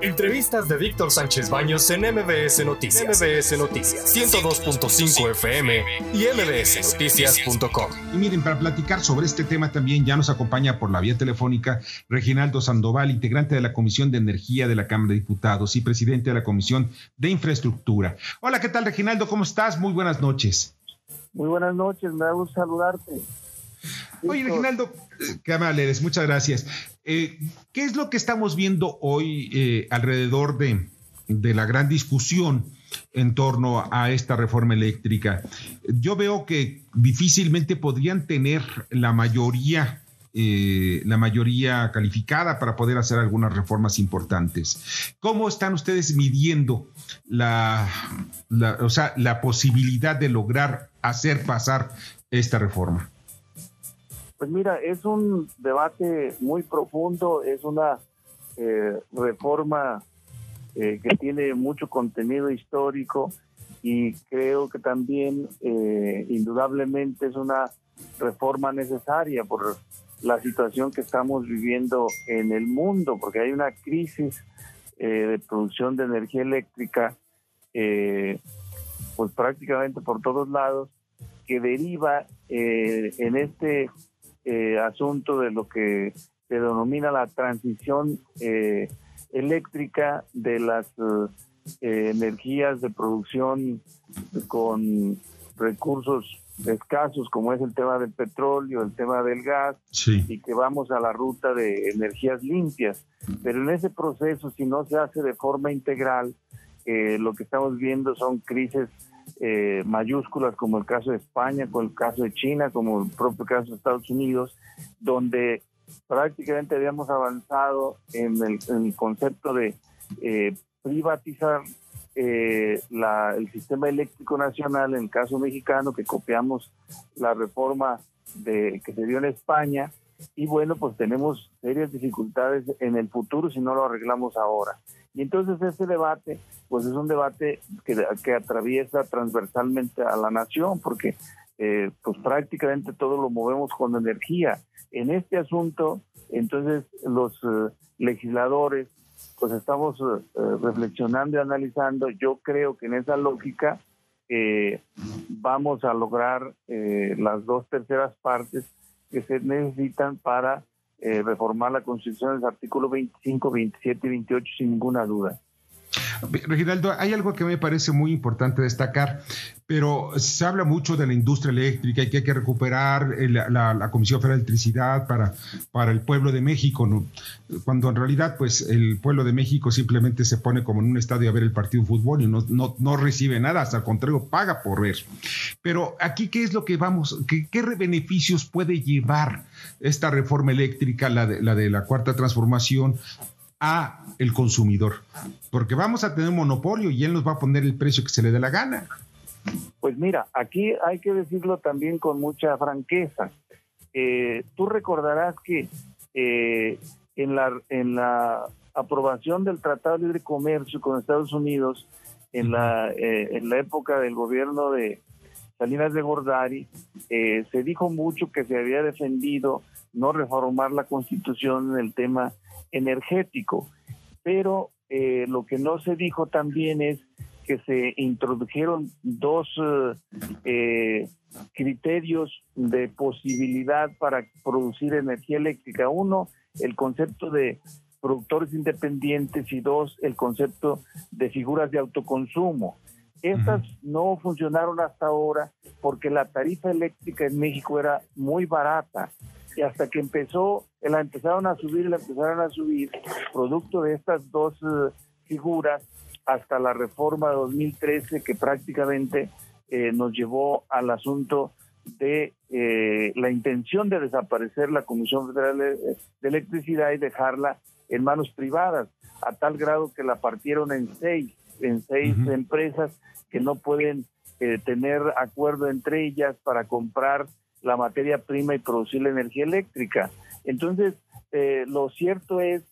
Entrevistas de Víctor Sánchez Baños en MBS Noticias. MBS Noticias 102.5 FM y mbsnoticias.com. Y miren, para platicar sobre este tema también ya nos acompaña por la vía telefónica Reginaldo Sandoval, integrante de la Comisión de Energía de la Cámara de Diputados y presidente de la Comisión de Infraestructura. Hola, ¿qué tal Reginaldo? ¿Cómo estás? Muy buenas noches. Muy buenas noches, me da gusto saludarte. Oye, Reginaldo, eh, qué amable eres, muchas gracias. Eh, ¿Qué es lo que estamos viendo hoy eh, alrededor de, la gran discusión en torno a esta reforma eléctrica? Yo veo que difícilmente podrían tener la mayoría. la mayoría calificada para poder hacer algunas reformas importantes. ¿Cómo están ustedes midiendo la, o sea, la posibilidad de lograr hacer pasar esta reforma? Pues mira, es un debate muy profundo, es una eh, reforma eh, que tiene mucho contenido histórico y creo que también eh, indudablemente es una reforma necesaria por la situación que estamos viviendo en el mundo, porque hay una crisis de producción de energía eléctrica, pues prácticamente por todos lados, que deriva en este eh, asunto de lo que se denomina la transición eh, eléctrica de las eh, energías de producción con recursos escasos como es el tema del petróleo, el tema del gas y que vamos a la ruta de energías limpias. Pero en ese proceso, si no se hace de forma integral, lo que estamos viendo son crisis eh, mayúsculas como el caso de España, como el caso de China, como el propio caso de Estados Unidos, donde prácticamente habíamos avanzado en el, concepto de eh, privatizar eh, el sistema eléctrico nacional, en el caso mexicano, que copiamos la reforma de, que se dio en España, y bueno, pues tenemos serias dificultades en el futuro si no lo arreglamos ahora. Y entonces ese debate, pues es un debate que, que atraviesa transversalmente a la nación, porque eh, pues prácticamente todo lo movemos con energía. En este asunto, entonces los eh, legisladores, pues estamos eh, reflexionando y analizando. Yo creo que en esa lógica vamos a lograr las dos terceras partes que se necesitan para eh, reformar la Constitución en los artículos 25, 27 y 28 sin ninguna duda. Reginaldo, hay algo que me parece muy importante destacar, pero se habla mucho de la industria eléctrica y que hay que recuperar la, Comisión Federal de Electricidad para, para el pueblo de México, cuando en realidad pues el pueblo de México simplemente se pone como en un estadio a ver el partido de fútbol y no, no, no recibe nada, hasta al contrario, paga por ver. Pero aquí, ¿qué es lo que vamos, qué, qué beneficios puede llevar esta reforma eléctrica, la de la, de la cuarta transformación, a el consumidor, porque vamos a tener un monopolio y él nos va a poner el precio que se le dé la gana. Pues mira, aquí hay que decirlo también con mucha franqueza. Eh, tú recordarás que eh, en, la, en la aprobación del Tratado de Libre Comercio con Estados Unidos, en la, eh, en la época del gobierno de Salinas de Gordari, se dijo mucho que se había defendido no reformar la constitución en el tema energético. Pero eh, lo que no se dijo también es que se introdujeron dos eh, criterios de posibilidad para producir energía eléctrica. Uno, el concepto de productores independientes y dos, el concepto de figuras de autoconsumo. Estas no funcionaron hasta ahora porque la tarifa eléctrica en México era muy barata y hasta que empezó, la empezaron a subir la empezaron a subir, producto de estas dos eh, figuras, hasta la reforma de 2013 que prácticamente eh, nos llevó al asunto de eh, la intención de desaparecer la Comisión Federal de, Electricidad y dejarla en manos privadas, a tal grado que la partieron en seis, en seis empresas que no pueden tener acuerdo entre ellas para comprar la materia prima y producir la energía eléctrica. Entonces, eh, lo cierto es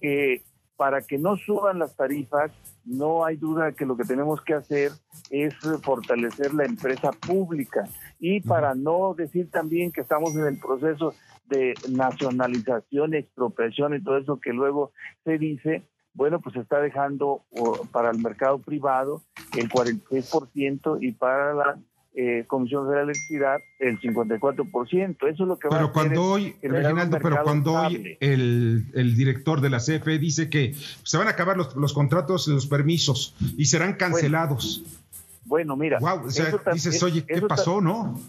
que para que no suban las tarifas, no hay duda que lo que tenemos que hacer es fortalecer la empresa pública y para no decir también que estamos en el proceso de nacionalización, expropiación y todo eso que luego se dice, bueno, pues está dejando para el mercado privado el 46% y para la eh, Comisión de la Electricidad el 54%. Eso es lo que va a cuando hoy, Reginaldo, pero cuando hoy el, el, director de la CFE dice que se van a acabar los, los contratos, los permisos y serán cancelados. Bueno, mira. Wow, o sea, dices, oye, ¿qué pasó, no?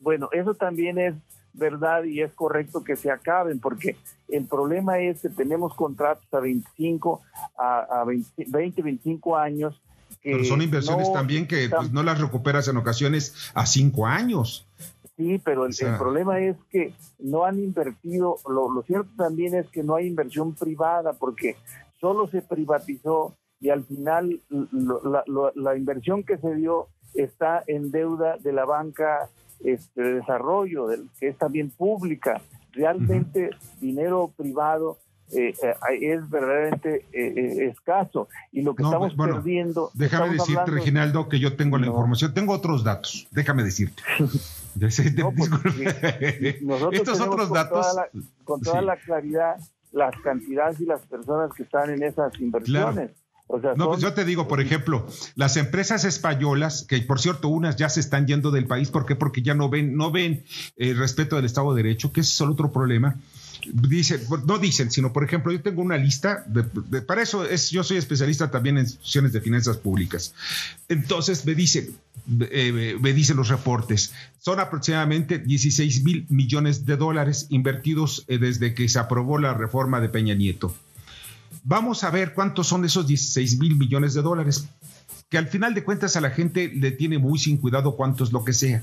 Bueno, eso también es verdad y es correcto que se acaben, porque el problema es que tenemos contratos a 25, a, a 20, 25 años. Pero son inversiones también que pues, no las recuperas en ocasiones a cinco años. Sí, pero el, problema es que no han invertido, lo, lo cierto también es que no hay inversión privada, porque solo se privatizó y al final la, la, inversión que se dio está en deuda de la banca este, de desarrollo, del, que es también pública. Realmente dinero privado eh, eh, es verdaderamente eh, escaso y lo que estamos perdiendo. Déjame decirte, Reginaldo, que yo tengo la información, tengo otros datos, déjame decirte. Pues, Estos otros datos. con toda la claridad, las cantidades y las personas que están en esas inversiones no, pues yo te digo, por ejemplo, las empresas españolas, que por cierto, unas ya se están yendo del país, ¿por qué? Porque ya no ven, no ven el respeto del Estado de Derecho, que ese es el otro problema. Dicen, no dicen, sino por ejemplo, yo tengo una lista, de, para eso es, yo soy especialista también en instituciones de finanzas públicas. Entonces me dicen, eh, me dicen los reportes, son aproximadamente 16 mil millones de dólares invertidos eh, desde que se aprobó la reforma de Peña Nieto. Vamos a ver cuántos son esos 16 mil millones de dólares, que al final de cuentas a la gente le tiene muy sin cuidado cuánto es lo que sea.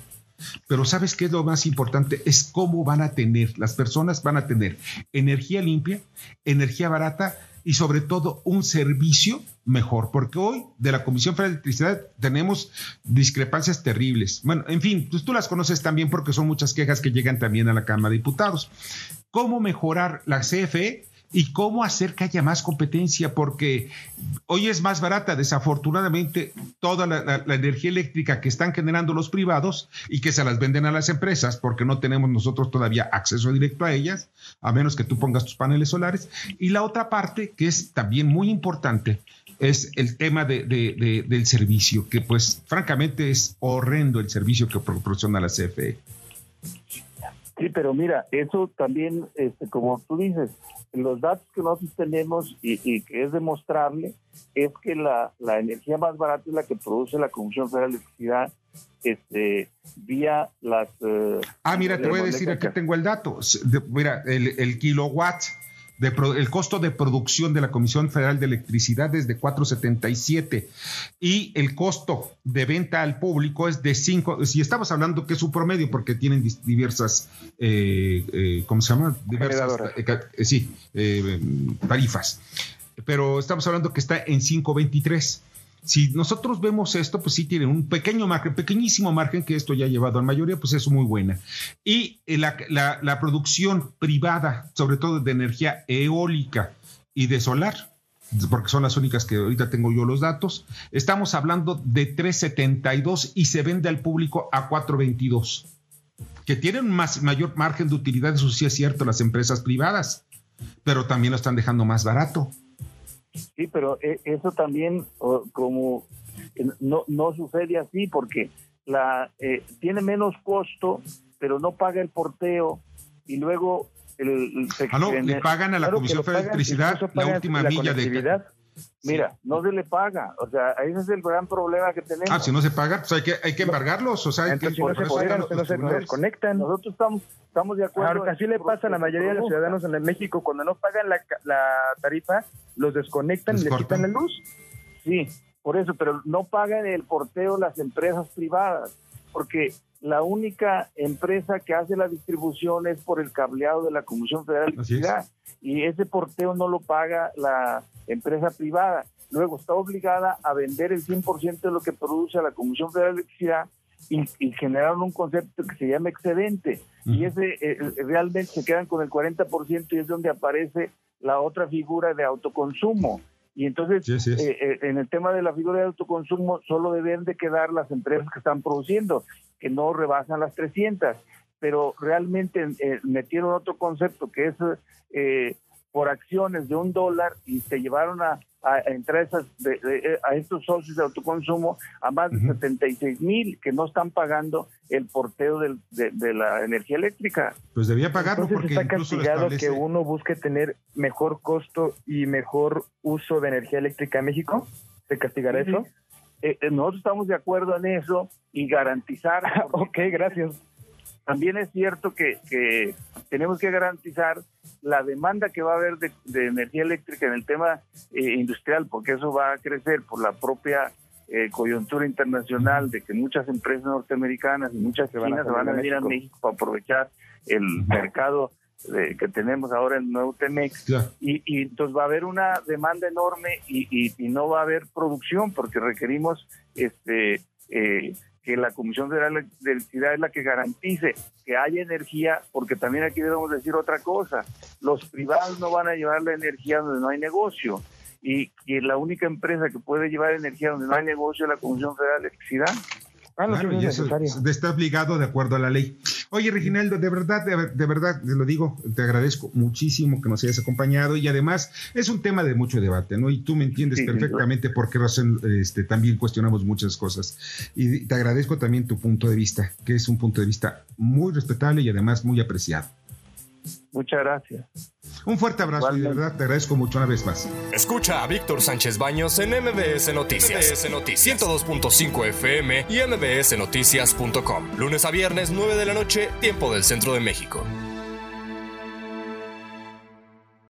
Pero ¿sabes qué es lo más importante? Es cómo van a tener, las personas van a tener energía limpia, energía barata y sobre todo un servicio mejor, porque hoy de la Comisión Federal de Electricidad tenemos discrepancias terribles. Bueno, en fin, pues tú las conoces también porque son muchas quejas que llegan también a la Cámara de Diputados. ¿Cómo mejorar la CFE? Y cómo hacer que haya más competencia, porque hoy es más barata, desafortunadamente, toda la, energía eléctrica que están generando los privados y que se las venden a las empresas, porque no tenemos nosotros todavía acceso directo a ellas, a menos que tú pongas tus paneles solares. Y la otra parte, que es también muy importante, es el tema de, del servicio, que pues francamente es horrendo el servicio que proporciona la CFE. Sí, pero mira, eso también, este, como tú dices, los datos que nosotros tenemos y, que es demostrable es que la, energía más barata es la que produce la Comisión Federal de Electricidad este, vía las... Eh, ah, mira, te voy a decir, aquí tengo el dato. mira, el, el kilowatt el costo de producción de la Comisión Federal de Electricidad es de 4.77 y el costo de venta al público es de 5, si estamos hablando que es un promedio porque tienen diversas, eh, eh, ¿cómo se llama? Diversas, eh, sí, tarifas. Pero estamos hablando que está en 5.23. Si nosotros vemos esto, pues sí tiene un pequeño margen, pequeñísimo margen, que esto ya ha llevado a la mayoría, pues es muy buena. Y eh, la, producción privada, sobre todo de energía eólica y de solar, porque son las únicas que ahorita tengo yo los datos, estamos hablando de 3.72 y se vende al público a 4.22, que tienen más, mayor margen de utilidad, eso sí es cierto, las empresas privadas, pero también lo están dejando más barato. Sí, pero eh, eso también como no, no sucede así porque la eh, tiene menos costo, pero no paga el porteo y luego el, ah, no, le pagan a la Comisión Federal de Electricidad la última milla de Mira, no se le paga, o sea, ese es el gran problema que tenemos. Ah, si no se paga, pues hay que, hay que embargarlos, o sea, hay que, si no se, desconectan. Nosotros estamos, estamos de acuerdo. Ahora, así le pasa a la mayoría de los ciudadanos en México, cuando no pagan la, la tarifa, los desconectan y les quitan la luz. Sí, por eso, pero no pagan el porteo las empresas privadas, porque la única empresa que hace la distribución es por el cableado de la Comisión Federal de Electricidad y ese porteo no lo paga la empresa privada. Luego está obligada a vender el 100% de lo que produce la Comisión Federal de Electricidad y, y generaron un concepto que se llama excedente. Y ese eh, eh, realmente se quedan con el 40% y es donde aparece la otra figura de autoconsumo. Y entonces, eh, en el tema de la figura de autoconsumo, solo deben de quedar las empresas que están produciendo, que no rebasan las 300. Pero realmente metieron otro concepto que es por acciones de un dólar y te llevaron a, a, entre esas, a estos socios de autoconsumo a más de 76 mil que no están pagando el porteo de, la energía eléctrica. Pues debía pagarlo porque está castigado que uno busque tener mejor costo y mejor uso de energía eléctrica en México. ¿Se castigará eso? Eh, eh, nosotros estamos de acuerdo en eso y garantizar. ok, gracias. También es cierto que, que, tenemos que garantizar la demanda que va a haber de, energía eléctrica en el tema eh, industrial, porque eso va a crecer por la propia coyuntura internacional de que muchas empresas norteamericanas y muchas chinas se van a venir a México. Para aprovechar el mercado que tenemos ahora en Nuevo Temex. Y, y, entonces va a haber una demanda enorme y, y, no va a haber producción porque requerimos este eh, que la Comisión Federal de Electricidad es la que garantice que haya energía, porque también aquí debemos decir otra cosa, los privados no van a llevar la energía donde no hay negocio y, y la única empresa que puede llevar energía donde no hay negocio es la Comisión Federal de Electricidad. Ah, claro, y eso está obligado de acuerdo a la ley. Oye, Reginaldo, de verdad, de, verdad, te lo digo, te agradezco muchísimo que nos hayas acompañado y además es un tema de mucho debate, ¿no? Y tú me entiendes perfectamente por qué razón este, también cuestionamos muchas cosas. Y te agradezco también tu punto de vista, que es un punto de vista muy respetable y además muy apreciado. Muchas gracias. Un fuerte abrazo y de verdad te agradezco mucho una vez más. Escucha a Víctor Sánchez Baños en MBS Noticias. MBS Noticias 102.5 FM y MBSNoticias.com. Lunes a viernes, 9 de la noche, tiempo del centro de México.